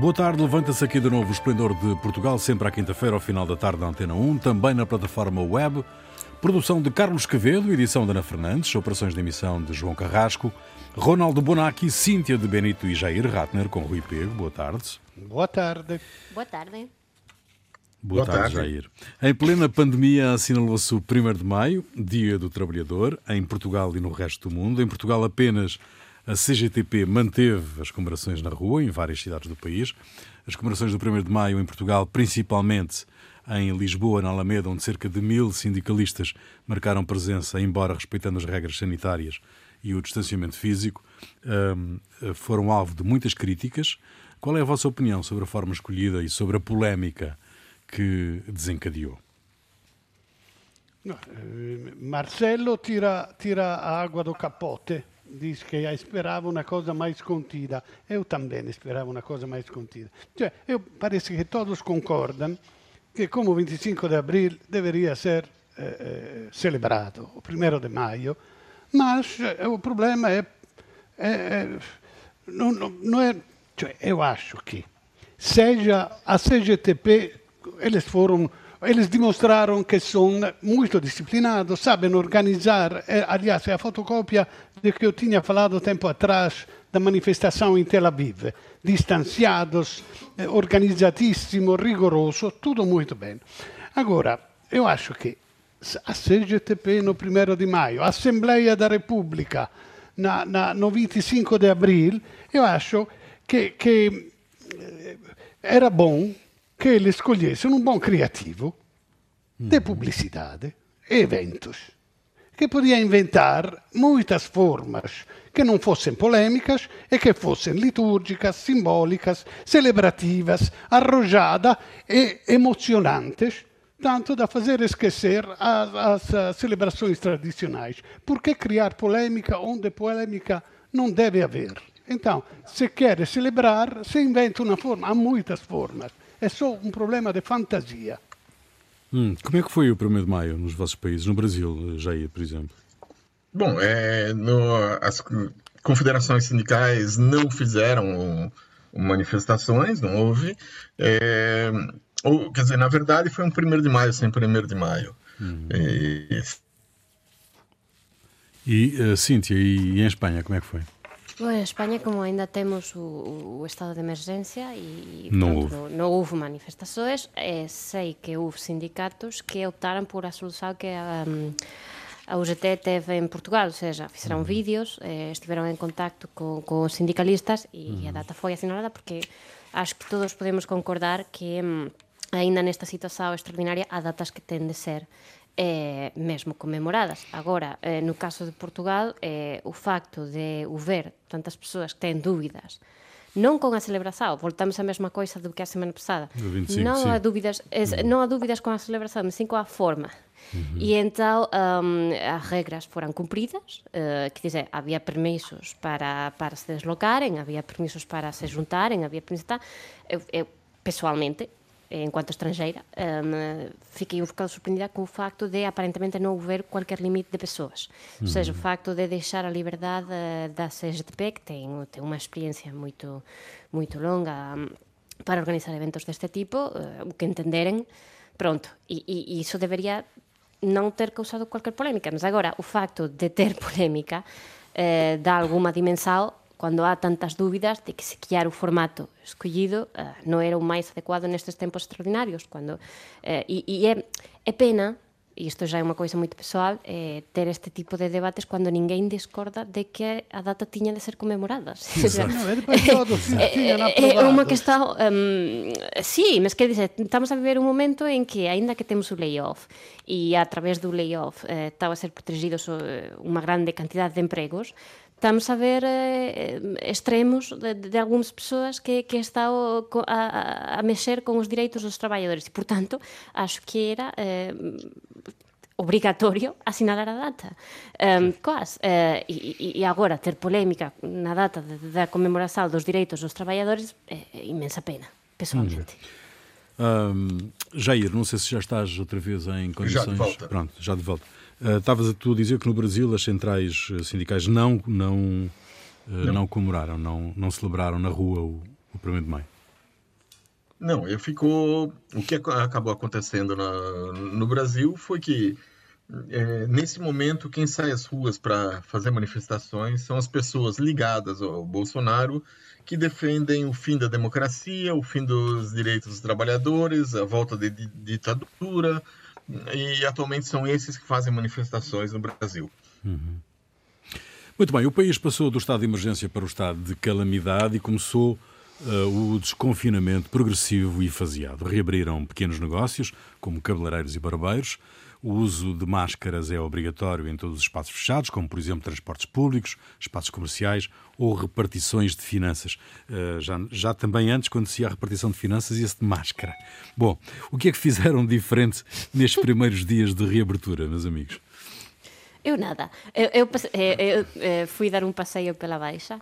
Boa tarde, levanta-se aqui de novo o Esplendor de Portugal, sempre à quinta-feira, ao final da tarde, na Antena 1, também na plataforma web. Produção de Carlos Quevedo, edição de Ana Fernandes, operações de emissão de João Carrasco, Ronaldo Bonacci, Cíntia de Benito e Jair Ratner, com Rui Pego. Boa tarde. Boa tarde. Boa tarde. Boa, Boa tarde, tarde, Jair. Em plena pandemia assinalou-se o 1 de maio, Dia do Trabalhador, em Portugal e no resto do mundo. Em Portugal apenas a CGTP manteve as comemorações na rua, em várias cidades do país. As comemorações do 1 de maio em Portugal, principalmente em Lisboa, na Alameda, onde cerca de mil sindicalistas marcaram presença, embora respeitando as regras sanitárias e o distanciamento físico, foram alvo de muitas críticas. Qual é a vossa opinião sobre a forma escolhida e sobre a polémica que desencadeou? Eh, Marcelo tira, tira a água do capote diz che sperava una cosa mais contida. Eu também esperava uma coisa mais contida. Cioè, eu, parece que todos concordam que como 25 de abril deveria ser eh, eh celebrado, o 1 de maio, mas eh, o problema é, é, é não, não, não é, cioè, eu acho que seja a CGTP, eles foram eles demonstraram que são muito disciplinados, sabem organizar. Aliás, é a fotocópia do que eu tinha falado tempo atrás da manifestação em Tel Aviv. Distanciados, é, organizadíssimo, rigoroso, tudo muito bem. Agora, eu acho que a CGTP no 1 de maio, a Assembleia da República na, na, no 25 de abril, eu acho que, que eh, era bom que ele escolhesse um bom criativo de publicidade e eventos, que podia inventar muitas formas que não fossem polêmicas e que fossem litúrgicas, simbólicas, celebrativas, arrojadas e emocionantes, tanto da fazer esquecer as, as celebrações tradicionais. Por que criar polêmica onde polêmica não deve haver? Então, se quer celebrar, se inventa uma forma, há muitas formas é só um problema de fantasia. Hum, como é que foi o 1 de maio nos vossos países, no Brasil, Jair, por exemplo? Bom, é, no, as confederações sindicais não fizeram manifestações, não houve. É, ou, quer dizer, na verdade foi um 1 de maio sem 1 de maio. Uhum. E, e uh, Cíntia, e em Espanha, como é que foi? Bueno, España como aínda temos o, o estado de emerxencia e non houve no, no manifestações, eh, sei que houve sindicatos que optaran por a solución que a um, a UGT teve en Portugal, ou seja, fixeron mm. vídeos, eh, estiveron en contacto con, con sindicalistas e mm. a data foi asinalada porque acho que todos podemos concordar que mm, aínda nesta situación extraordinaria a datas que ten de ser eh, mesmo conmemoradas. Agora, eh, no caso de Portugal, eh, o facto de o ver tantas persoas que ten dúbidas non con a celebración, voltamos a mesma coisa do que a semana pasada. 25, non sí. a dúbidas, es, non a dúbidas con a celebración, mas sim con a forma. Uh -huh. E então um, as regras foran cumpridas, uh, que dizer, había permisos para, para se deslocaren, había permisos para se juntaren, había permisos... Eu, eu, pessoalmente, enquanto estrangeira, um, fiquei um bocado surpreendida com o facto de aparentemente não haver qualquer limite de pessoas. Uhum. Ou seja, o facto de deixar a liberdade da CGTP, que tem, tem uma experiência muito, muito longa um, para organizar eventos deste tipo, uh, o que entenderem, pronto. E, e, e isso deveria não ter causado qualquer polémica. Mas agora, o facto de ter polémica dá alguma dimensão cando há tantas dúbidas de que se quiar o formato escollido uh, non era o máis adecuado nestes tempos extraordinarios cando uh, e, e é, é pena e isto já é unha coisa moito pessoal, eh, ter este tipo de debates cando ninguén discorda de que a data tiña de ser conmemorada. é unha questão... Um, sí, mas que dice, estamos a viver un momento en que, aínda que temos o layoff, e a través do layoff eh, estaba a ser protegidos eh, unha grande cantidade de empregos, estamos a ver eh, extremos de, de algunhas persoas que, que están a, a, mexer con os direitos dos traballadores e, portanto, acho que era eh, obrigatorio asinalar a data. Um, coas, eh, e, e agora ter polémica na data da conmemoración dos direitos dos traballadores é imensa pena, pessoalmente. Hum. Um, Jair, não sei se já estás outra vez em condições... Já de volta. Pronto, já de volta. Uh, estavas a tu dizer que no Brasil as centrais eh, sindicais não, não, uh, não. não comemoraram, não, não celebraram na rua o, o 1 de maio? Não, ficou. O que acabou acontecendo na, no Brasil foi que, é, nesse momento, quem sai às ruas para fazer manifestações são as pessoas ligadas ao Bolsonaro que defendem o fim da democracia, o fim dos direitos dos trabalhadores, a volta de ditadura, e atualmente são esses que fazem manifestações no Brasil. Uhum. Muito bem, o país passou do estado de emergência para o estado de calamidade e começou uh, o desconfinamento progressivo e faseado. Reabriram pequenos negócios, como cabeleireiros e barbeiros. O uso de máscaras é obrigatório em todos os espaços fechados, como, por exemplo, transportes públicos, espaços comerciais ou repartições de finanças. Uh, já, já também antes, quando se ia a repartição de finanças, ia-se de máscara. Bom, o que é que fizeram diferente nestes primeiros dias de reabertura, meus amigos? Eu nada. Eu, eu, eu, eu fui dar um passeio pela Baixa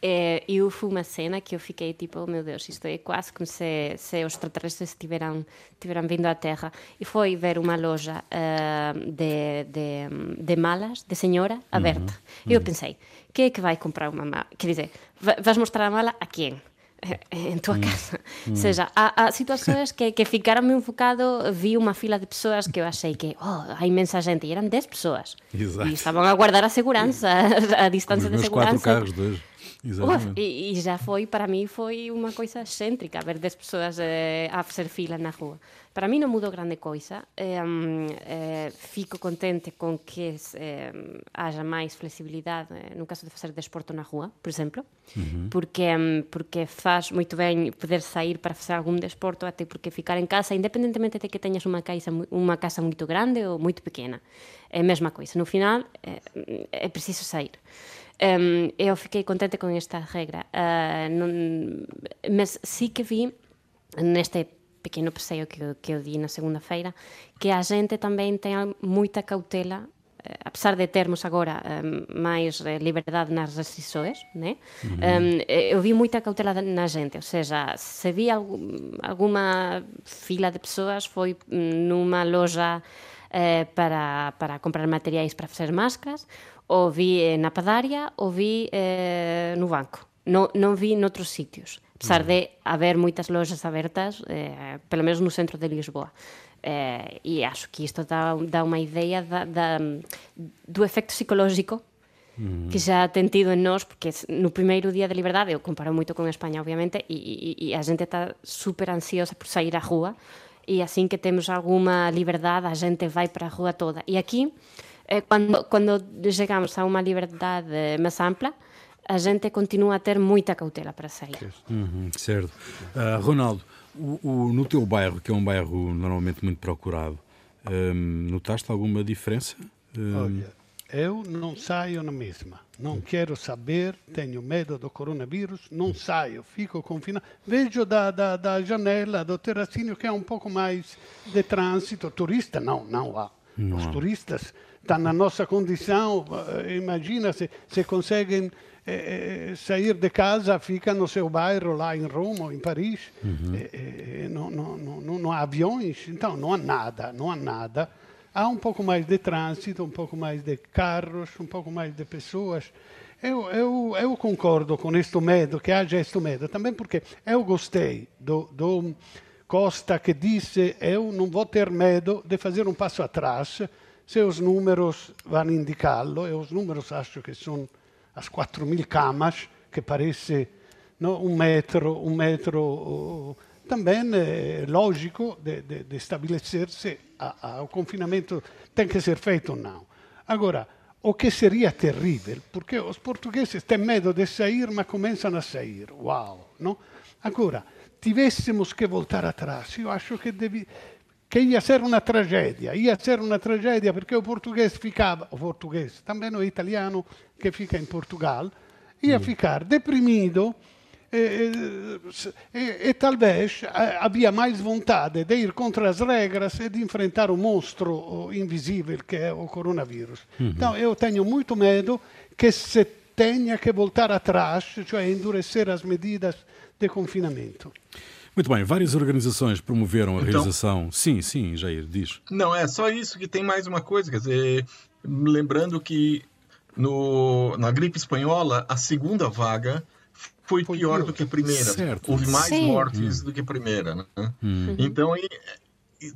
é, e houve uma cena que eu fiquei tipo, oh meu Deus, isto é quase como se, se os extraterrestres tiveram, tiveram vindo à Terra. E foi ver uma loja uh, de, de, de, malas, de senhora, aberta. Uhum. E eu pensei, quem é que vai comprar uma mala? Quer dizer, vais mostrar a mala a quem? em tua casa. Ou seja, há, há situações que, que ficaram um bocado. Vi uma fila de pessoas que eu achei que, oh, há imensa gente, e eram 10 pessoas. Exato. E estavam a guardar a segurança, a, distância de segurança. quatro carros, dois. Uf, e, e, já foi, para mim, foi uma coisa excêntrica ver 10 pessoas eh, a fazer fila na rua. Para mim não mudou grande coisa. Eh, eh, fico contente com que eh, haja mais flexibilidade no caso de fazer desporto na rua, por exemplo, uhum. porque, porque faz muito bem poder sair para fazer algum desporto, até porque ficar em casa, independentemente de que tenhas uma casa, uma casa muito grande ou muito pequena, é a mesma coisa. No final, é preciso sair. Um, eu fiquei contente com esta regra, uh, non, mas sí que vi neste pequeno passeio que, que eu di na segunda-feira que a gente tamén ten moita cautela eh, apesar de termos agora um, máis eh, liberdade nas restrições, né? Uh -huh. um, eu vi moita cautela na gente, ou seja, se vi algum, alguma fila de persoas foi numa loja eh, para, para comprar materiais para fazer máscaras o vi eh, na padaria, o vi eh, no banco. No, non vi noutros sitios. A pesar de haber moitas loxas abertas, eh, pelo menos no centro de Lisboa. Eh, e acho que isto dá, dá unha idea da, da, do efecto psicolóxico mm. que xa ten tido en nós, porque no primeiro día de liberdade, eu comparo moito con España, obviamente, e, e, e a xente está super ansiosa por sair á rúa, e así que temos alguma liberdade, a xente vai para a rúa toda. E aquí, eh, quando, quando chegamos a uma liberdade mais ampla, a gente continua a ter muita cautela para sair. Uhum, certo. Uh, Ronaldo, o, o, no teu bairro, que é um bairro normalmente muito procurado, um, notaste alguma diferença? Um... Olha, eu não saio na mesma. Não quero saber, tenho medo do coronavírus, não saio, fico confinado. Vejo da, da, da janela do terracinho que é um pouco mais de trânsito. Turista, não, não há. Não. Os turistas está na nossa condição. Eh, imagina se, se conseguem eh, eh, sair de casa, fica no seu bairro, lá em Roma ou em Paris. Uhum. Eh, não, não, não, não há aviões, então não há nada, não há nada. Há um pouco mais de trânsito, um pouco mais de carros, um pouco mais de pessoas. Eu, eu, eu concordo com este medo, que haja este medo, também porque eu gostei do, do Costa que disse eu não vou ter medo de fazer um passo atrás, se os números vão indicá-lo, e os números acho que são as 4 mil camas, que parece no, um metro, um metro uh, também é lógico de, de, de estabelecer se o confinamento tem que ser feito ou não. Agora, o que seria terrível, porque os portugueses têm medo de sair, mas começam a sair. Uau! Não? Agora, tivéssemos que voltar atrás, eu acho que devi, che ia ser una tragedia, ia ser una tragedia perché o português ficava, o português, também o italiano que fica em Portugal, ia ficar deprimido e, e, e, talvez havia mais vontade de ir contra as regras e de enfrentar o monstro invisível que é o coronavírus. Uhum. Então eu tenho muito medo que se tenha que voltar atrás, cioè endurecer as medidas de confinamento. Muito bem, várias organizações promoveram a então, realização. Sim, sim, Jair, diz. Não, é só isso que tem mais uma coisa, quer dizer, lembrando que no, na gripe espanhola, a segunda vaga foi, foi pior, pior, do que a primeira. Certo. Houve mais Sim. mortes hum. do que a primeira. Né? Hum. Então,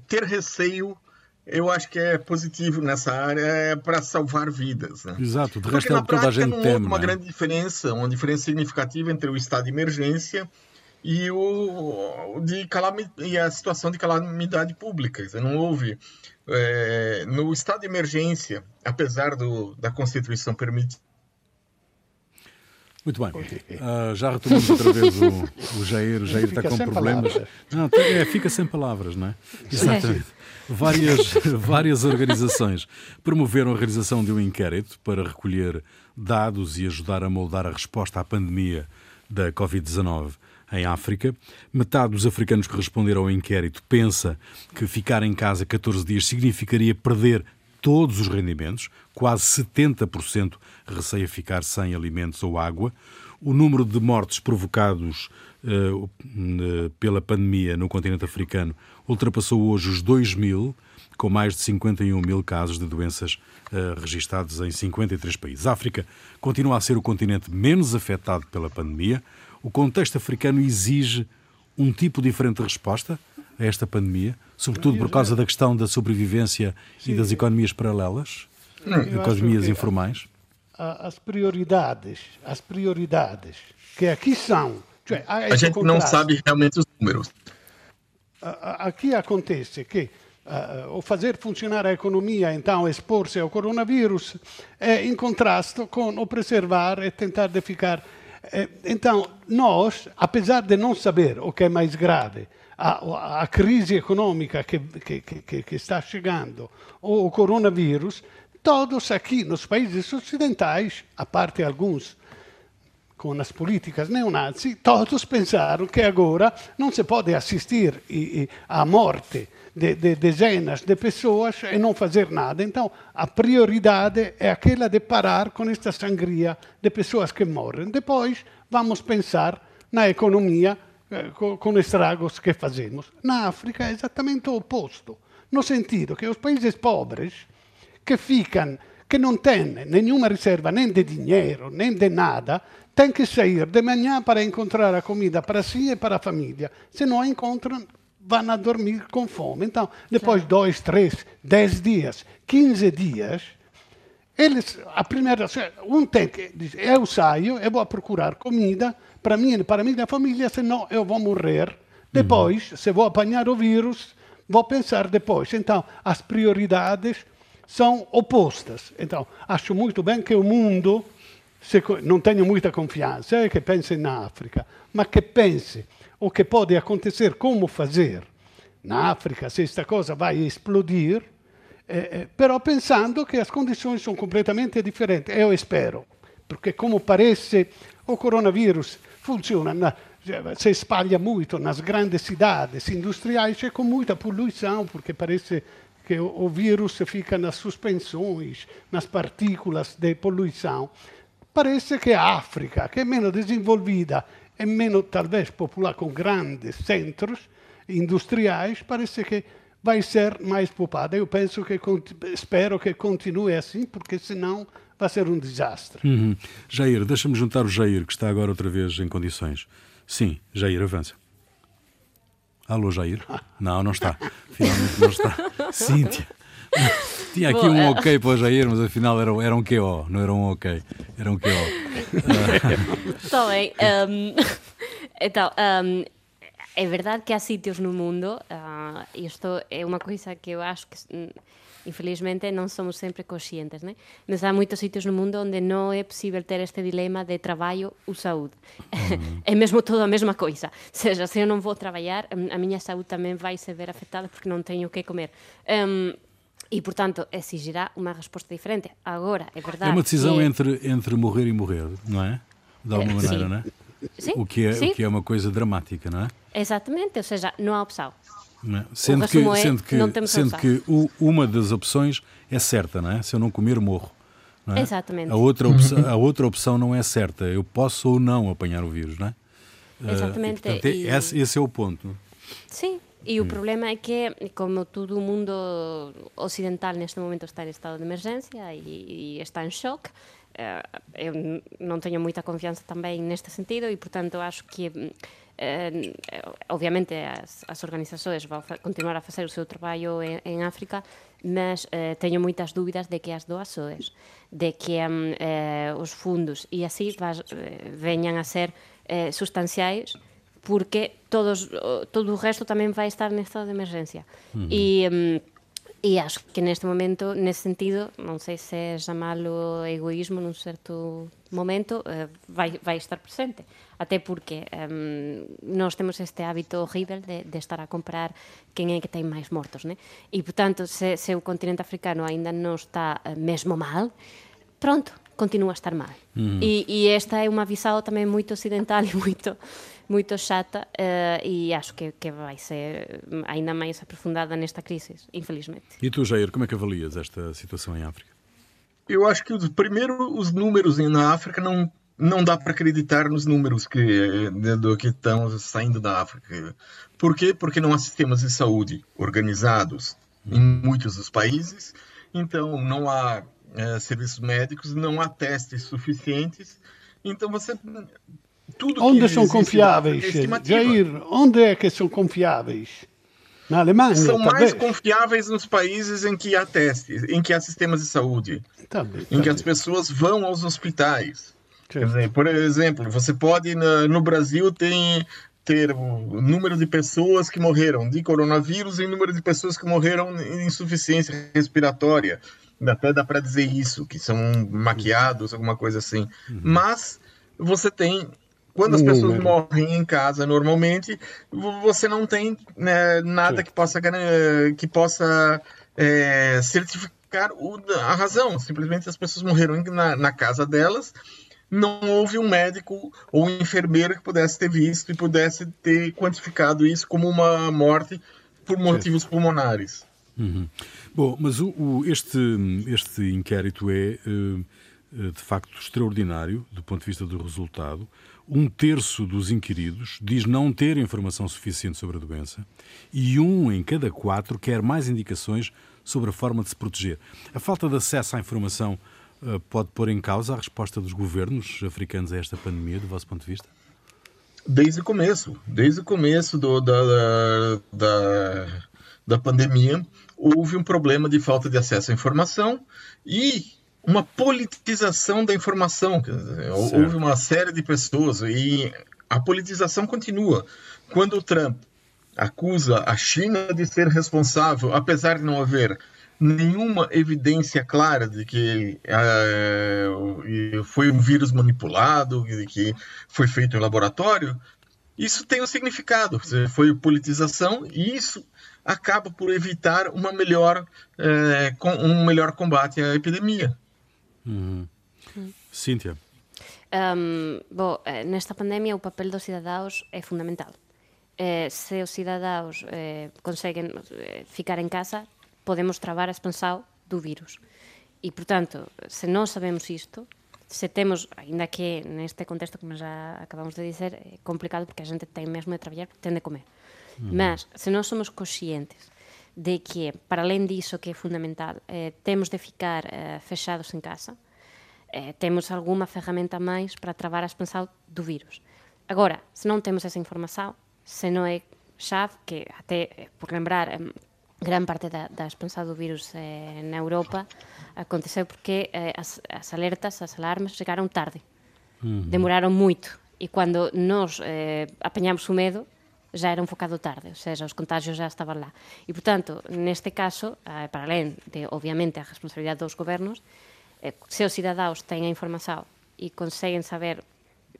ter receio eu acho que é positivo nessa área é para salvar vidas. Né? Exato, de resto Porque, é toda a gente não teme. uma né? grande diferença, uma diferença significativa entre o estado de emergência e, o, de e a situação de calamidade pública. Não houve. É, no estado de emergência, apesar do, da Constituição permitir muito bem. Uh, já retomamos outra vez o, o Jair. O Jair está com problemas. Palavras. Não, é, fica sem palavras, não é? Exatamente. Várias, várias organizações promoveram a realização de um inquérito para recolher dados e ajudar a moldar a resposta à pandemia da Covid-19 em África. Metade dos africanos que responderam ao inquérito pensa que ficar em casa 14 dias significaria perder todos os rendimentos, quase 70% receia ficar sem alimentos ou água. O número de mortes provocados uh, pela pandemia no continente africano ultrapassou hoje os 2 mil, com mais de 51 mil casos de doenças uh, registados em 53 países. A África continua a ser o continente menos afetado pela pandemia. O contexto africano exige um tipo diferente de resposta a esta pandemia, sobretudo por causa da questão da sobrevivência Sim. e das economias paralelas, economias informais? As prioridades, as prioridades que aqui são. Cioè, a gente não sabe realmente os números. Aqui acontece que uh, o fazer funcionar a economia, então expor-se ao coronavírus, é em contraste com o preservar e tentar de ficar. Eh, então, nós, apesar de não saber o que é mais grave, a, a crise econômica que, que, que, que, está chegando, ou o coronavírus, todos aqui nos países ocidentais, a parte alguns com as políticas neonazi, todos pensaram que agora não se pode assistir à morte de, de dezenas de pessoas e não fazer nada. Então, a prioridade é aquela de parar com esta sangria de pessoas que morrem. Depois, vamos pensar na economia eh, com estragos que fazemos. Na África é exatamente o oposto, no sentido que os países pobres que ficam, que não têm nenhuma reserva nem de dinheiro, nem de nada, têm que sair de manhã para encontrar a comida para si e para a família. Se não a encontram, vão a dormir com fome. Então, depois de dois, três, dez dias, quinze dias, eles, a primeira, um tem que dizer, eu saio, eu vou procurar comida, para mim e para a minha família, senão eu vou morrer. Depois, uhum. se vou apanhar o vírus, vou pensar depois. Então, as prioridades são opostas. Então, acho muito bem que o mundo, não tenho muita confiança, é que pense na África, mas que pense o que pode acontecer, como fazer na África, se esta coisa vai explodir, eh, eh, però pensando che as condições são completamente diferentes. Eu espero, porque como parece o coronavírus funziona, na, se espalha muito nas grandes cidades industriais e com muita poluição, porque parece que o, o vírus fica nas suspensões, nas partículas de poluição. Parece que a África, que é menos desenvolvida e menos, talvez, popular, com grandes centros industriais, parece que vai ser mais poupada. Eu penso que, espero que continue assim, porque senão vai ser um desastre. Uhum. Jair, deixa-me juntar o Jair, que está agora outra vez em condições. Sim, Jair, avança. Alô, Jair? Não, não está. Finalmente não está. Cíntia. Tinha aqui um ok para o Jair, mas afinal era, era um QO, não era um ok, era um QO. Está bem. Um, então, um, é verdade que há sítios no mundo, uh, isto é uma coisa que eu acho que infelizmente non somos sempre conscientes, né? Mas há moitos sitios no mundo onde non é posible ter este dilema de traballo ou saúde. Mm. é mesmo todo a mesma coisa. Seja, se eu non vou traballar, a miña saúde tamén vai se ver afectada porque non teño que comer. Um, e, portanto, exigirá uma resposta diferente. Agora, é verdade. É uma decisão que... entre, entre morrer e morrer, não é? De alguma maneira, Sim. não é? Sim. O, que é, Sim. o que é uma coisa dramática, não é? Exatamente, ou seja, não há opção. É? Sendo, que, é, sendo que, sendo que o, uma das opções é certa, não é? Se eu não comer, morro. Não é? Exatamente. A outra, opção, a outra opção não é certa. Eu posso ou não apanhar o vírus, não é? Exatamente. Uh, portanto, e... esse, esse, é o ponto. Sim, E o mm. problema é que, como todo o mundo occidental neste momento está en estado de emergencia e, e está en shock, eh, eu non teño moita confianza tamén neste sentido e, portanto, acho que eh, obviamente as, as organizações vão continuar a facer o seu traballo en, en África, mas eh, teño moitas dúbidas de que as doações, de que um, eh, os fundos e así vas, eh, veñan a ser eh, sustanciais porque todos eh, todo o resto tamén vai estar en estado de emergencia. Uh -huh. E um, E acho que neste momento, nesse sentido, non sei se chamalo egoísmo nun certo momento, eh, vai, vai estar presente. Até porque um, nós temos este hábito horrible de, de estar a comprar quen é que ten máis mortos, né? E, portanto, se, se o continente africano aínda non está eh, mesmo mal, pronto, continua a estar mal. Mm. E, e esta é unha visao tamén moito occidental e moito moito chata uh, e acho que, que vai ser ainda mais aprofundada nesta crise, infelizmente. E tu, Jair, como é que avalias esta situação em África? Eu acho que, primeiro, os números na África não não dá para acreditar nos números que do que estão saindo da África. Por quê? Porque não há sistemas de saúde organizados em muitos dos países, então não há é, serviços médicos, não há testes suficientes. Então você tudo onde são confiáveis, é Jair? Onde é que são confiáveis? Na Alemanha? São mais confiáveis nos países em que há testes, em que há sistemas de saúde, tá bem, em que as pessoas vão aos hospitais. Dizer, por exemplo, você pode no Brasil tem ter o número de pessoas que morreram de coronavírus e o número de pessoas que morreram em insuficiência respiratória. Até dá para dizer isso, que são maquiados, alguma coisa assim. Uhum. Mas você tem quando as pessoas número. morrem em casa normalmente, você não tem né, nada Sim. que possa, que possa é, certificar o, a razão. Simplesmente as pessoas morreram na, na casa delas não houve um médico ou um enfermeiro que pudesse ter visto e pudesse ter quantificado isso como uma morte por motivos pulmonares. Uhum. Bom, mas o, o, este, este inquérito é uh, de facto extraordinário do ponto de vista do resultado um terço dos inquiridos diz não ter informação suficiente sobre a doença e um em cada quatro quer mais indicações sobre a forma de se proteger. A falta de acesso à informação uh, pode pôr em causa a resposta dos governos africanos a esta pandemia, do vosso ponto de vista? Desde o começo, desde o começo do, da, da, da pandemia, houve um problema de falta de acesso à informação e uma politização da informação. houve uma série de pessoas e a politização continua. Quando o Trump acusa a China de ser responsável, apesar de não haver nenhuma evidência clara de que uh, foi um vírus manipulado, de que foi feito em laboratório, isso tem um significado. Foi politização e isso acaba por evitar uma melhor, uh, um melhor combate à epidemia. Mm. Mm. Cintia. Um, bo, eh, nesta pandemia o papel dos cidadaos é fundamental. Eh, se os cidadaos eh, conseguen eh, ficar en casa, podemos travar a expansão do virus. E, portanto, se non sabemos isto, se temos, aínda que neste contexto como já acabamos de dizer, é complicado porque a xente ten mesmo de traballar, ten de comer. -huh. Mas, se non somos conscientes de que, para além disso que é fundamental, eh, temos de ficar eh, fechados em casa, eh, temos alguma ferramenta a mais para travar a expansão do vírus. Agora, se não temos essa informação, se não é chave, que até, eh, por lembrar, eh, gran parte da, da expansão do vírus eh, na Europa aconteceu porque eh, as, as alertas, as alarmas chegaram tarde. Uhum. Demoraram muito. E quando nós apanhamos o medo, já era un focado tarde, ou seja, os contagios já estaban lá. E, portanto, neste caso, eh, para além de, obviamente, a responsabilidade dos gobernos, eh, se os cidadáos teñen a información e conseguen saber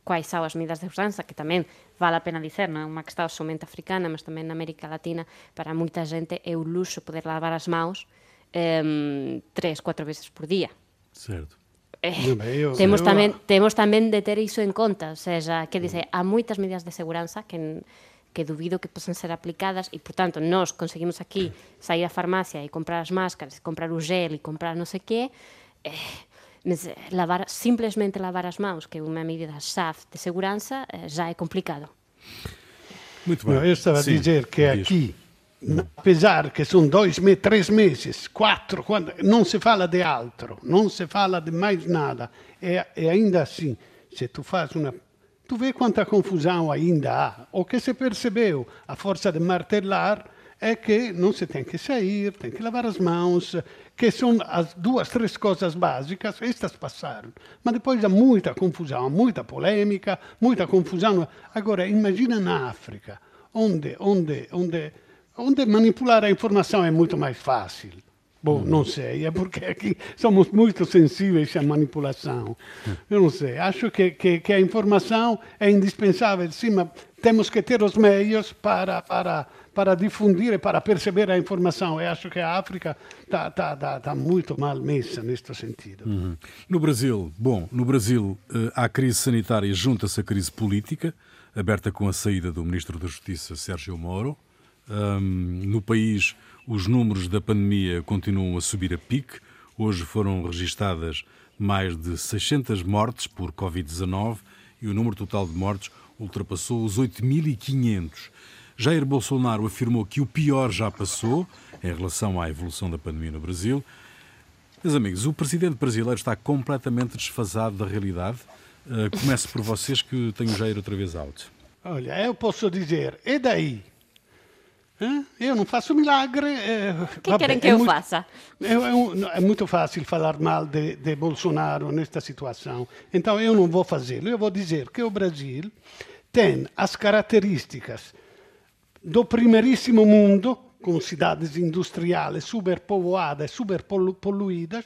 quais son as medidas de segurança, que tamén vale a pena dicer, non é unha que está somente africana, mas tamén na América Latina, para moita xente é un luxo poder lavar as maus eh, tres, cuatro veces por día. Certo. Eh, eu, temos eu... tamén temos tamén de ter iso en conta, ou seja, que mm. dice, há moitas medidas de segurança que que dubido que posan ser aplicadas e, portanto, nós conseguimos aquí sair á farmacia e comprar as máscaras, comprar o gel e comprar non sei que, eh, mas lavar, simplesmente lavar as mãos, que é unha medida chave de segurança, eh, já é complicado. Muito bem. eu estava Sim, a dizer que aqui apesar que são dois, três meses, quatro, quando, não se fala de altro, não se fala de mais nada. E, e ainda assim, se tu faz uma tu vê quanta confusão ainda há. O que se percebeu, a força de martelar, é que não se tem que sair, tem que lavar as mãos, que são as duas, três coisas básicas, estas passaram. Mas depois há muita confusão, muita polêmica, muita confusão. Agora, imagina na África, onde, onde, onde, onde manipular a informação é muito mais fácil. Bom, não sei, é porque aqui somos muito sensíveis à manipulação. Eu não sei, acho que, que, que a informação é indispensável, sim, mas temos que ter os meios para, para, para difundir e para perceber a informação. Eu acho que a África está tá, tá, tá muito mal messa neste sentido. Uhum. No Brasil, bom, no Brasil eh, há crise sanitária, junta-se a crise política, aberta com a saída do Ministro da Justiça, Sérgio Moro. Um, no país os números da pandemia continuam a subir a pique. Hoje foram registadas mais de 600 mortes por Covid-19 e o número total de mortes ultrapassou os 8.500. Jair Bolsonaro afirmou que o pior já passou em relação à evolução da pandemia no Brasil. Meus amigos, o presidente brasileiro está completamente desfasado da realidade. Uh, começo por vocês que tenho Jair outra vez alto. Olha, eu posso dizer, e daí? Eu não faço milagre. O que vabbè, querem que eu muito, faça? É, é, é, muito fácil falar mal de, de Bolsonaro nesta situação. Então eu não vou fazê-lo. Eu vou dizer que o Brasil tem as características do primeiríssimo mundo, com cidades industriais superpovoadas, superpoluídas,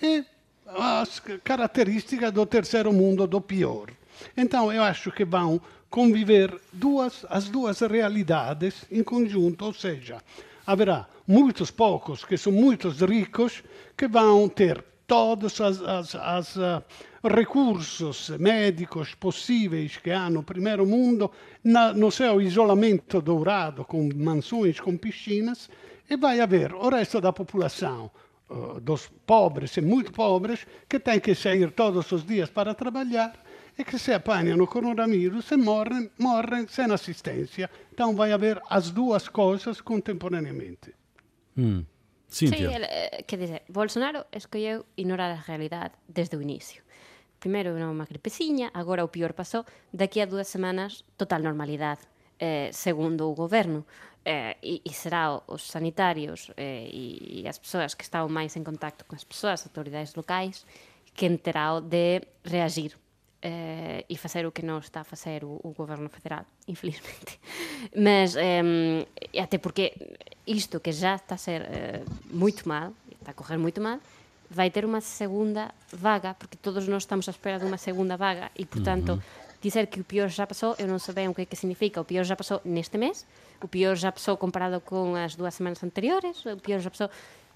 e as características do terceiro mundo, do pior. Então eu acho que vão conviver duas, as duas realidades em conjunto, ou seja, haverá muitos poucos que são muito ricos que vão ter todos os uh, recursos médicos possíveis que há no primeiro mundo na, no seu isolamento dourado com mansões com piscinas e vai haver o resto da população uh, dos pobres e muito pobres que tem que sair todos os dias para trabalhar e que se apanham no coronavírus e morrem, morrem sem assistência. Então vai haver as duas coisas contemporaneamente. Hum. Cíntia. Sí, eh, quer dizer, Bolsonaro escolleu ignorar a realidade desde o inicio. Primeiro era unha gripeciña, agora o pior pasou, daqui a dúas semanas total normalidade, eh, segundo o goberno. Eh, e, e será os sanitarios eh, e, e as persoas que están máis en contacto con as persoas, as autoridades locais, que terá de reagir eh, e facer o que non está a facer o, o goberno federal, infelizmente. Mas, eh, até porque isto que já está a ser eh, moito mal, está a correr moito mal, vai ter unha segunda vaga, porque todos nós estamos a espera de unha segunda vaga e, portanto, uh -huh. dizer que o pior já pasou, eu non sei o que, que significa. O pior já pasou neste mes, o pior já pasou comparado con as dúas semanas anteriores, o pior já pasou...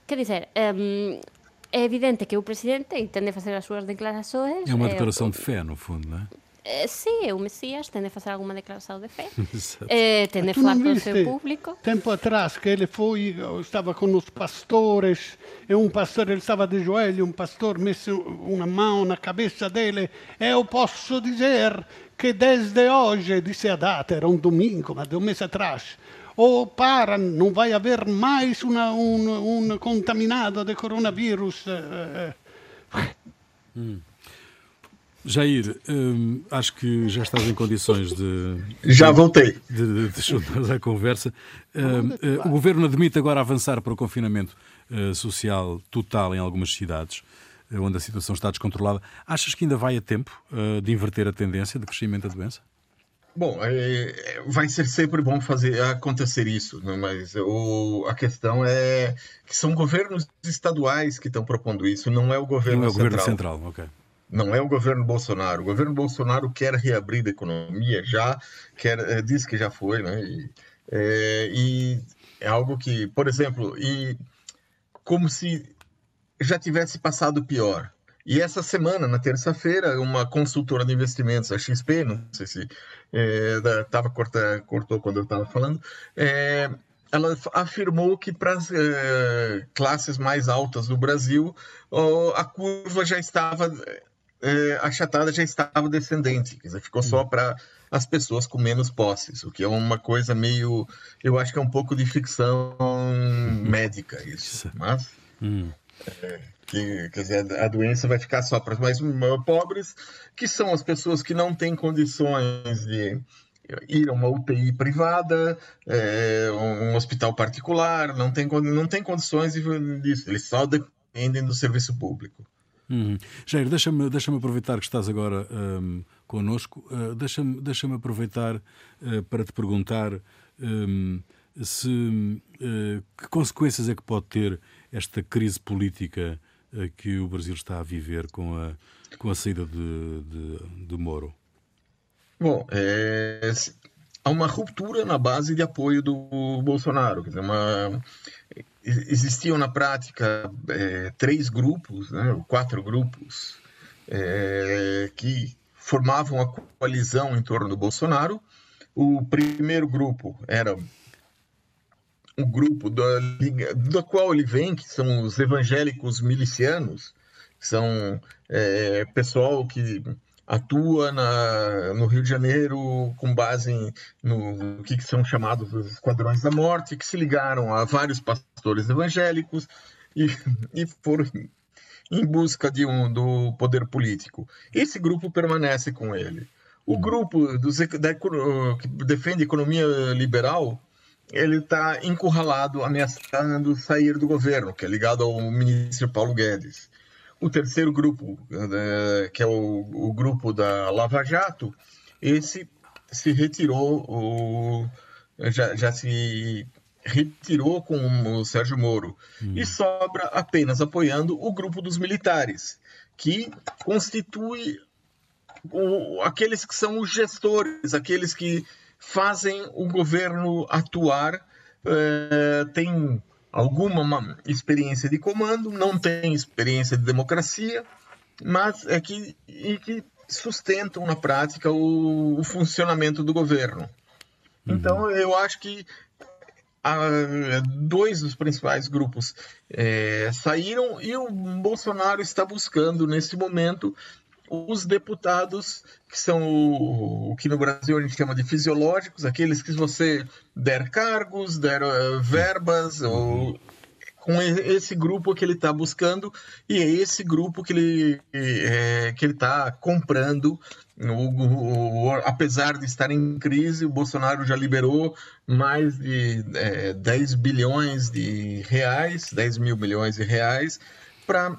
Quer dizer, um, é evidente que o presidente entende facer as súas declarações. É uma declaração é, de fé, no fundo, não é? É, sim, o Messias tende a fazer alguma declaração de fé, é, tende a falar com o seu público. Tempo atrás que ele foi, estava com os pastores, e um pastor, ele estava de joelho, um pastor messe uma mão na cabeça dele, eu posso dizer que desde hoje, disse a data, era um domingo, mas de um mês atrás, ou para, não vai haver mais uma, um, um contaminado de coronavírus. Hum. Jair, hum, acho que já estás em condições de. Já voltei. De, de, de a conversa. Hum, uh, o governo admite agora avançar para o confinamento uh, social total em algumas cidades, uh, onde a situação está descontrolada. Achas que ainda vai a tempo de inverter a tendência de crescimento da doença? Bom, é, vai ser sempre bom fazer acontecer isso, né? mas o, a questão é que são governos estaduais que estão propondo isso, não é o governo não é o central. governo central, ok. Não é o governo Bolsonaro. O governo Bolsonaro quer reabrir a economia já, quer, é, diz que já foi, né? E é, e é algo que, por exemplo, e como se já tivesse passado pior. E essa semana, na terça-feira, uma consultora de investimentos, a XP, não sei se é, tava corta, cortou quando eu estava falando, é, ela afirmou que para as é, classes mais altas do Brasil, ó, a curva já estava é, achatada já estava descendente, quer dizer, ficou só para as pessoas com menos posses, o que é uma coisa meio, eu acho que é um pouco de ficção médica isso, mas hum. É, que, quer dizer, a doença vai ficar só para os mais pobres, que são as pessoas que não têm condições de ir a uma UTI privada, é, um hospital particular, não tem, não tem condições disso, eles só dependem do serviço público. Uhum. Jair, deixa-me deixa aproveitar que estás agora um, connosco, uh, deixa-me deixa aproveitar uh, para te perguntar um, se, uh, que consequências é que pode ter esta crise política uh, que o Brasil está a viver com a, com a saída de, de, de Moro. Bom, é, há uma ruptura na base de apoio do Bolsonaro. Quer dizer, uma, existiam na prática é, três grupos, né, quatro grupos, é, que formavam a coalizão em torno do Bolsonaro. O primeiro grupo era o grupo da, da qual ele vem, que são os evangélicos milicianos, são é, pessoal que atua na, no Rio de Janeiro com base em, no, que são chamados os esquadrões da morte, que se ligaram a vários pastores evangélicos e, e foram em busca de um, do poder político. Esse grupo permanece com ele. O grupo dos, da, que defende economia liberal, ele está encurralado, ameaçando sair do governo, que é ligado ao ministro Paulo Guedes. O terceiro grupo, né, que é o, o, grupo da Lava Jato, esse se retirou, o, já, já se retirou com o Sérgio Moro hum. e sobra apenas apoiando o grupo dos militares, que constitui o, aqueles que são os gestores, aqueles que fazem o governo atuar, é, tem alguma experiência de comando, não tem experiência de democracia, mas é que, e que sustentam na prática o, o funcionamento do governo. Uhum. Então, eu acho que a, dois dos principais grupos é, saíram e o Bolsonaro está buscando, nesse momento, os deputados que são o, o, que no Brasil a gente chama de fisiológicos, aqueles que você der cargos, der uh, verbas, ou com esse grupo que ele está buscando e é esse grupo que ele é, que ele está comprando. O, o, apesar de estar em crise, o Bolsonaro já liberou mais de é, 10 bilhões de reais, 10 mil milhões de reais, para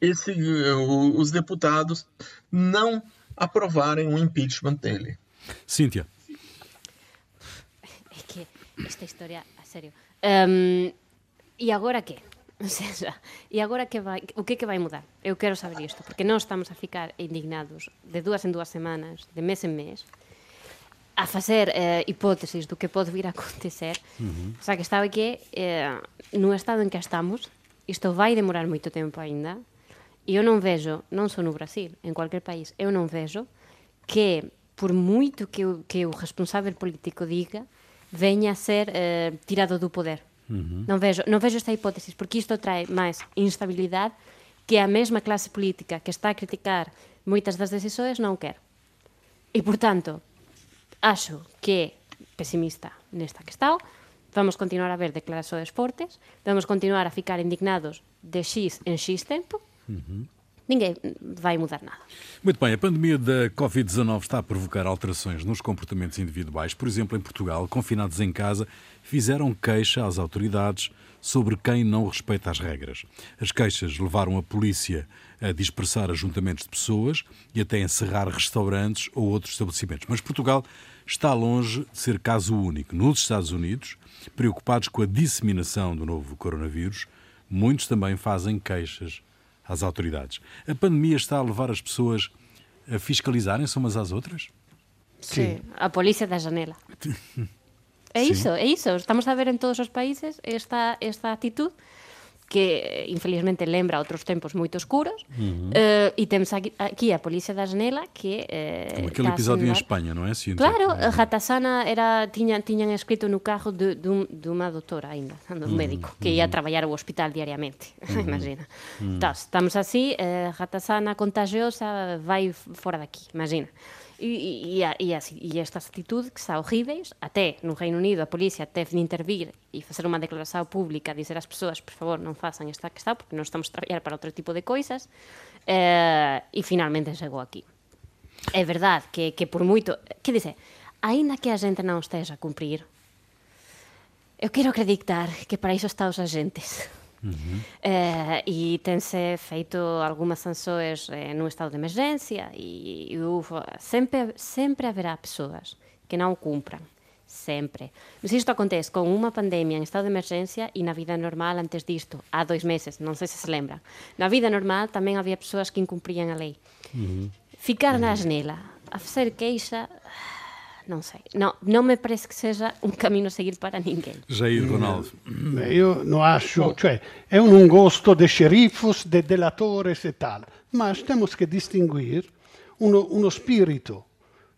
esse, os deputados não aprovarem o impeachment dele. Cíntia. É que esta história, a sério. Um, e agora que? e agora que vai, o que é que vai mudar? Eu quero saber isto, porque nós estamos a ficar indignados de duas en dúas semanas, de mes en mes, a facer eh, hipótesis do que pode vir a acontecer. Uh -huh. O sea, que estaba que eh, no estado en que estamos, isto vai demorar moito tempo aínda, E eu non vexo, non só no Brasil, en cualquier país, eu non vexo que por moito que o, que o responsável político diga, veña a ser eh, tirado do poder. Uh -huh. Non vexo, non vexo esta hipótesis, porque isto trae máis instabilidade que a mesma clase política que está a criticar moitas das decisões non quer. E, por tanto, acho que pesimista nesta que está, vamos continuar a ver declarações fortes, vamos continuar a ficar indignados de X en X tempo, Uhum. Ninguém vai mudar nada. Muito bem, a pandemia da Covid-19 está a provocar alterações nos comportamentos individuais. Por exemplo, em Portugal, confinados em casa, fizeram queixa às autoridades sobre quem não respeita as regras. As queixas levaram a polícia a dispersar ajuntamentos de pessoas e até encerrar restaurantes ou outros estabelecimentos. Mas Portugal está longe de ser caso único. Nos Estados Unidos, preocupados com a disseminação do novo coronavírus, muitos também fazem queixas às autoridades. A pandemia está a levar as pessoas a fiscalizarem-se umas às outras? Sim, a polícia da janela. É Sim. isso, é isso. Estamos a ver em todos os países esta, esta atitude que infelizmente lembra outros tempos moito escuros uh -huh. uh, e temos aquí, aquí a Policía da Janela que uh, Como aquele episodio en España, non é? Sí, claro, uh -huh. Ratasana era tiña, tiñan escrito no carro de, de, de unha doutora ainda, un médico que ia a traballar ao hospital diariamente, imagina. Entón, estamos así, uh, Ratasana contagiosa vai fora daqui, imagina. E, e, e, así, e esta actitudes que está horríveis, até no Reino Unido a policía teve de intervir e facer unha declaración pública, dizer ás persoas, por favor, non fazan esta que está, porque non estamos a traballar para outro tipo de coisas, eh, e finalmente chegou aquí. É verdad que, que por moito... Que dice? Ainda que a xente non esteja a cumprir, eu quero acreditar que para iso está os agentes. Uh -huh. eh, e tense feito algunhas sanções eh, no estado de emergência e, e sempre, sempre haverá persoas que non cumpran sempre. Mas isto acontece con unha pandemia en estado de emergencia e na vida normal antes disto, há dois meses, non sei se se lembra. Na vida normal tamén había persoas que incumprían a lei. Uh -huh. Ficar na janela a fazer queixa non sei. No, non me parece que seja un cammino a seguir para ninguém. Jair Ronaldo. Io non acho, cioè, è un, un gosto de xerifos, de delatores e tal, mas temos que distinguir uno, uno spirito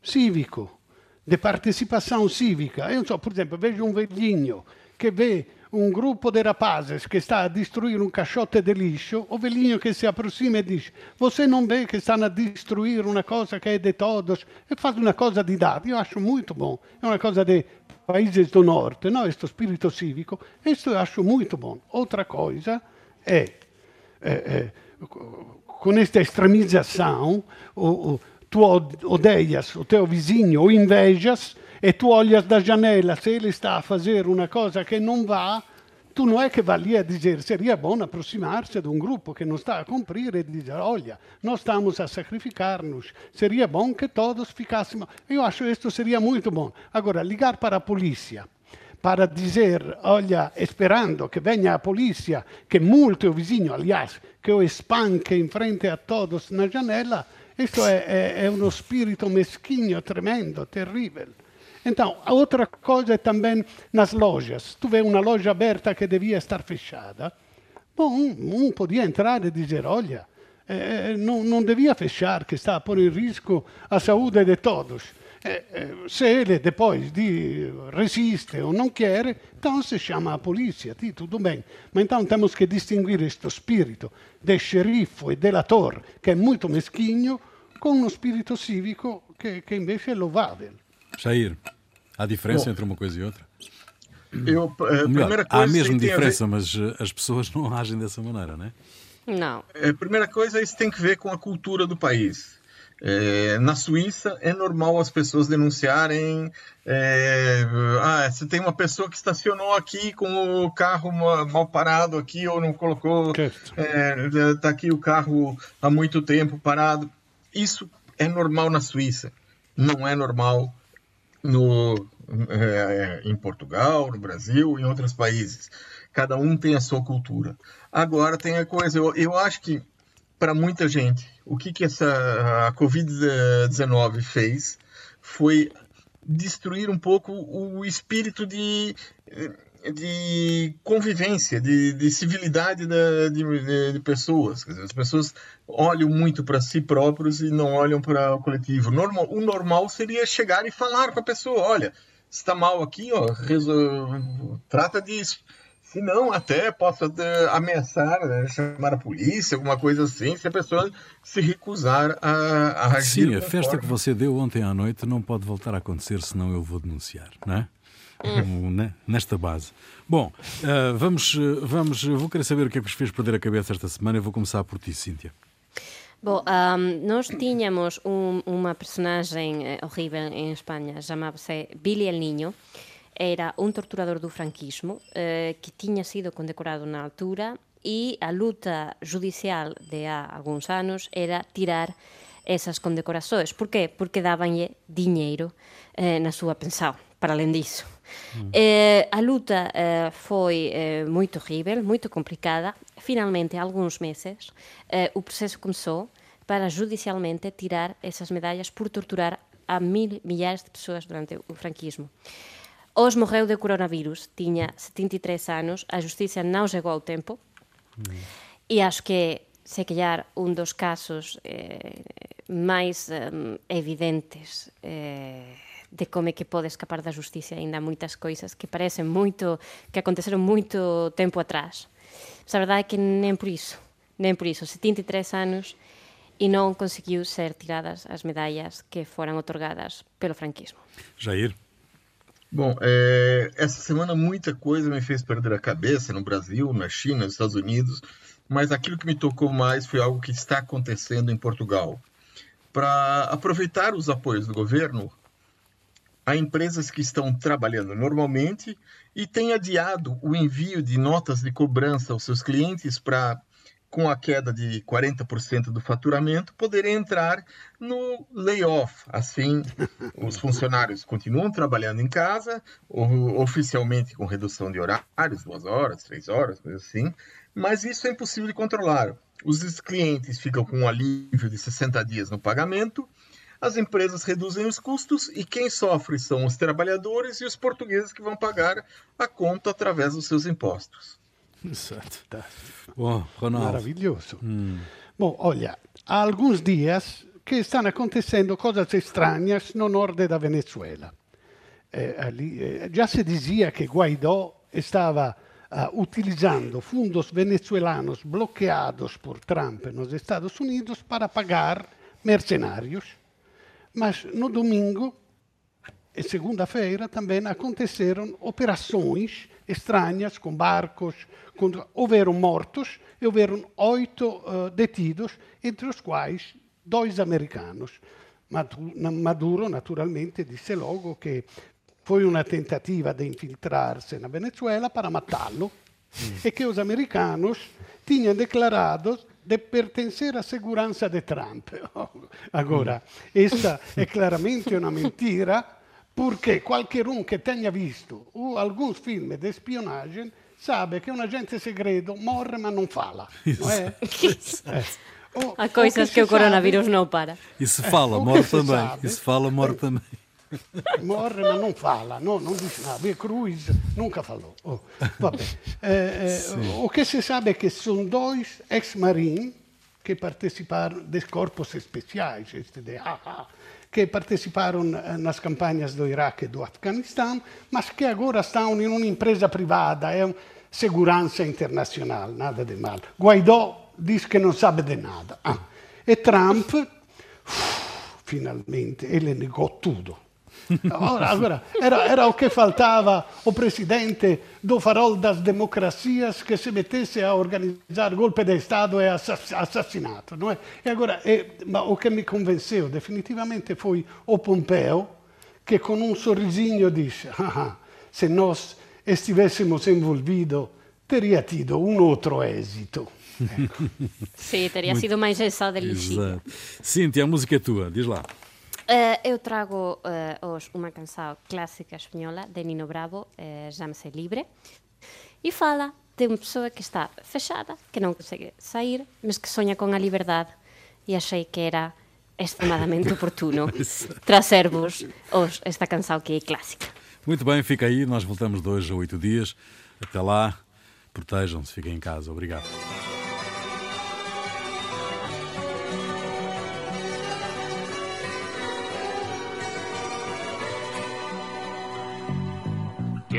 civico, de partecipação cívica. Eu, por exemplo, vejo um velhinho que vê um grupo de rapazes que está a destruir um caixote de lixo, o velhinho que se aproxima e diz: Você não vê que estão a destruir uma coisa que é de todos? E faz uma coisa de idade. Eu acho muito bom. É uma coisa de países do norte, não? Este espírito cívico. Isso eu acho muito bom. Outra coisa é, é, é com esta extremização, o, o, tu odeias o teu vizinho ou invejas e tu olhas da janela, se ele está a fazer uma coisa que não vá, tu não é que vai ali a dizer, seria bom aproximar-se de um grupo que não está a cumprir e dizer, olha, nós estamos a sacrificar-nos, seria bom que todos ficássemos. Eu acho que isto seria muito bom. Agora, ligar para a polícia para dizer, olha, esperando que venha a polícia, que multe o vizinho, aliás, que o espanque em frente a todos na janela, isso é, é, é um espírito mesquinho, tremendo, terrível. Então, a outra coisa é também nas lojas. Tu vê uma loja aberta que devia estar fechada. Bom, um, um podia entrar e dizer, olha, eh, não, não devia fechar, que está a pôr em risco a saúde de todos. Eh, eh, se ele depois de, resiste ou não quer, então se chama a polícia, ti, tudo bem. Mas então temos que distinguir este spirito de xeriffo e delator, que é muito mesquinho, com um espírito cívico que, que invece é louvável. Jair, há diferença Bom, entre uma coisa e outra? Eu, a melhor, primeira coisa há mesmo diferença, ver... mas eh, as pessoas não agem dessa maneira, não é? Não. A primeira coisa, isso tem que ver com a cultura do país. É, na Suíça é normal as pessoas denunciarem. É, ah, se tem uma pessoa que estacionou aqui com o carro mal parado aqui ou não colocou, está é, aqui o carro há muito tempo parado. Isso é normal na Suíça, não é normal no, é, em Portugal, no Brasil, em outros países. Cada um tem a sua cultura. Agora tem a coisa, eu, eu acho que para muita gente, o que, que essa a Covid-19 fez foi destruir um pouco o espírito de de convivência, de, de civilidade da, de, de, pessoas. Dizer, as pessoas olham muito para si próprios e não olham para o coletivo. Normal, o normal seria chegar e falar com a pessoa: olha, está mal aqui, ó, resol... trata disso. Se não, até possa ameaçar, né, chamar a polícia, alguma coisa assim, se a pessoa se recusar a, a agir. Sim, a festa que você deu ontem à noite não pode voltar a acontecer, senão eu vou denunciar, não é? Hum. nesta base. Bom, uh, vamos, vamos, vou querer saber o que é que vos fez perder a cabeça esta semana. Eu vou começar por ti, Cíntia. Bom, um, nós tínhamos um, uma personagem eh, horrível em Espanha, chamava-se Billy el Niño. Era um torturador do franquismo uh, que tinha sido condecorado na altura e a luta judicial de há alguns anos era tirar esas condecorações. Por quê? Porque dabanlle dinheiro eh, na súa pensão, para além disso. Eh, a luta eh, foi eh, moito horrível, moito complicada. Finalmente, há alguns meses, eh, o processo começou para judicialmente tirar essas medallas por torturar a mil milhares de pessoas durante o franquismo. Os morreu de coronavírus, tiña 73 anos, a justicia non chegou ao tempo, E acho que se calhar un dos casos eh, máis eh, evidentes de como é que pode escapar da justicia aínda moitas coisas que parecen moito que aconteceron moito tempo atrás. Mas a verdade é que nem por iso, nem por iso, 73 anos e non conseguiu ser tiradas as medallas que foran otorgadas pelo franquismo. Jair? Bom, é, essa semana muita coisa me fez perder a cabeça no Brasil, na China, nos Estados Unidos, mas aquilo que me tocou mais foi algo que está acontecendo em Portugal. Para aproveitar os apoios do governo, há empresas que estão trabalhando normalmente e têm adiado o envio de notas de cobrança aos seus clientes para com a queda de 40% do faturamento, poderem entrar no layoff. Assim, os funcionários continuam trabalhando em casa, oficialmente com redução de horários, duas horas, três horas, coisa assim, mas isso é impossível de controlar. Os clientes ficam com um alívio de 60 dias no pagamento, as empresas reduzem os custos e quem sofre são os trabalhadores e os portugueses que vão pagar a conta através dos seus impostos. Exato. Bom, Ronaldo. Maravilhoso. Hum. Bom, olha, há alguns dias que estão acontecendo coisas estranhas no norte da Venezuela. Eh, ali, eh, já se dizia que Guaidó estava uh, utilizando fundos venezuelanos bloqueados por Trump nos Estados Unidos para pagar mercenários. Mas no domingo e segunda-feira também aconteceram operações estranhas com barcos, com, houveram mortos e houveram oito uh, detidos, entre os quais dois americanos. Maduro, naturalmente, disse logo que foi uma tentativa de infiltrar-se na Venezuela para matá-lo mm. e que os americanos tinham declarado de pertencer à segurança de Trump. Agora, esta é claramente uma mentira, porque qualquer um que tenha visto alguns filmes de espionagem sabe que um agente segreto morre mas não fala. Não é? é. Há coisas que, que o coronavírus sabe, não para. E se fala, morre também. E se fala, morre também. Morre, ma non fala, no, non dice nada. Beh, Cruz nunca falou. Oh, vabbè. Eh, eh, o que se sabe é que são dois ex-marines que participaram dos corpos especiais, este de AHA, que participaram nas campanhas do Iraque e do Afeganistão, mas que agora estão em uma empresa privada, é segurança internacional, nada de mal. Guaidó diz que não sabe de nada. Ah. E Trump, finalmente, ele negou tudo. Ora, agora, era, era, o que faltava o presidente do farol das democracias que se mettesse a organizar golpe de Estado e assassinato. Não é? E agora, é, o que me convenceu definitivamente foi o Pompeo, que com um sorrisinho disse: ah, ah se nós estivéssemos envolvidos, teria tido um outro êxito. Sim, teria Muito... sido mais essa delícia. Cíntia, a música é tua, diz lá. Uh, eu trago uh, hoje uma canção clássica espanhola de Nino Bravo, uh, chama-se Libre, e fala de uma pessoa que está fechada, que não consegue sair, mas que sonha com a liberdade. E achei que era extremadamente oportuno trazer-vos hoje esta canção que é clássica. Muito bem, fica aí. Nós voltamos de hoje a oito dias. Até lá, protejam-se, fiquem em casa. Obrigado.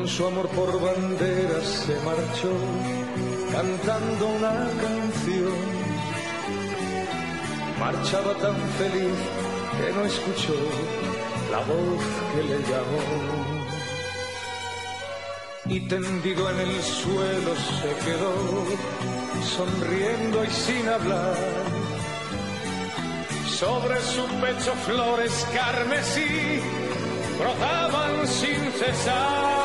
Con su amor por banderas se marchó cantando una canción. Marchaba tan feliz que no escuchó la voz que le llamó. Y tendido en el suelo se quedó, sonriendo y sin hablar. Sobre su pecho flores carmesí brotaban sin cesar.